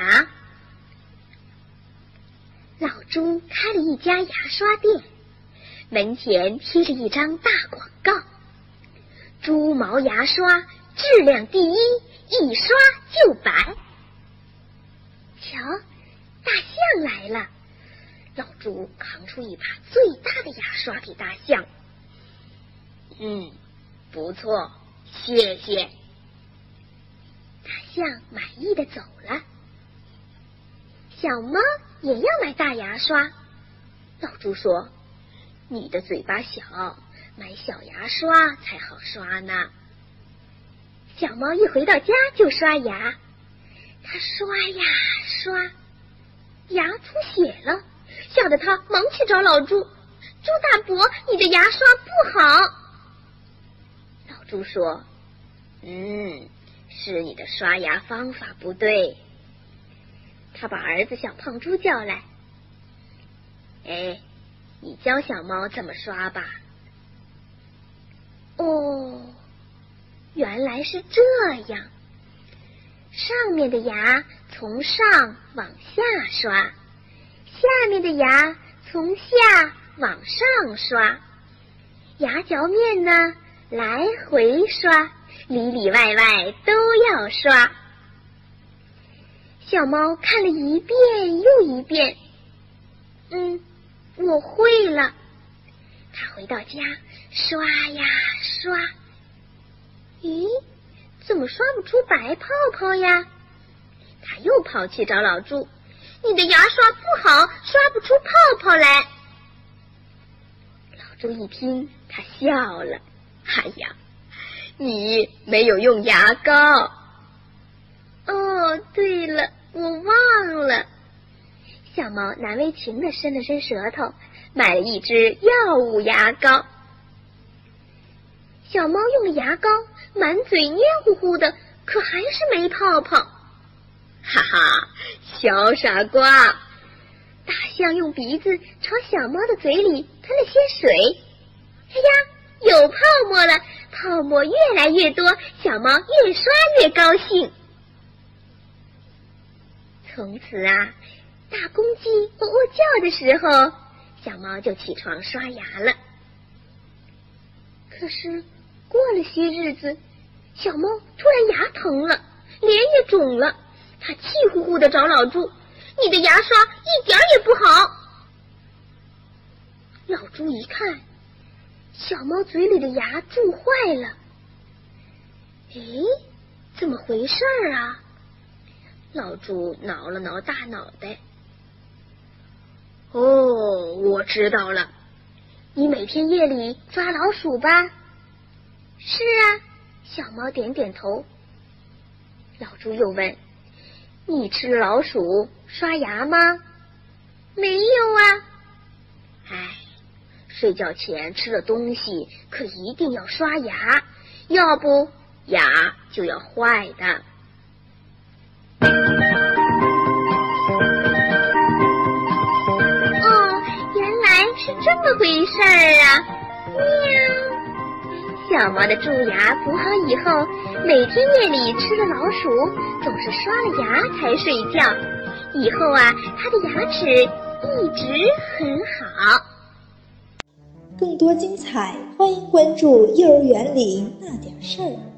牙。老朱开了一家牙刷店，门前贴着一张大广告：“猪毛牙刷，质量第一，一刷就白。”瞧，大象来了。老朱扛出一把最大的牙刷给大象。嗯，不错，谢谢。大象满意的走了。小猫也要买大牙刷。老朱说：“你的嘴巴小，买小牙刷才好刷呢。”小猫一回到家就刷牙，它刷呀刷，牙出血了。吓得它忙去找老朱，朱大伯，你的牙刷不好。老朱说：“嗯，是你的刷牙方法不对。”他把儿子小胖猪叫来：“哎，你教小猫怎么刷吧。”哦，原来是这样，上面的牙从上往下刷。下面的牙从下往上刷，牙嚼面呢来回刷，里里外外都要刷。小猫看了一遍又一遍，嗯，我会了。它回到家刷呀刷，咦，怎么刷不出白泡泡呀？它又跑去找老朱。你的牙刷不好，刷不出泡泡来。老朱一听，他笑了：“哎呀，你没有用牙膏。”哦，对，了。猫难为情的伸了伸舌头，买了一支药物牙膏。小猫用了牙膏，满嘴黏糊糊的，可还是没泡泡。哈哈。小傻瓜，大象用鼻子朝小猫的嘴里喷了些水，哎呀，有泡沫了！泡沫越来越多，小猫越刷越高兴。从此啊，大公鸡喔喔叫的时候，小猫就起床刷牙了。可是过了些日子，小猫突然牙疼了，脸也肿了。它气呼呼的找老朱：“你的牙刷一点也不好。”老朱一看，小猫嘴里的牙蛀坏了。哎，怎么回事儿啊？老朱挠了挠大脑袋。哦，我知道了，你每天夜里抓老鼠吧？是啊，小猫点点头。老朱又问。你吃了老鼠刷牙吗？没有啊。唉，睡觉前吃了东西可一定要刷牙，要不牙就要坏的。这么回事儿啊！喵。小猫的蛀牙补好以后，每天夜里吃了老鼠，总是刷了牙才睡觉。以后啊，它的牙齿一直很好。更多精彩，欢迎关注幼儿园里那点事儿。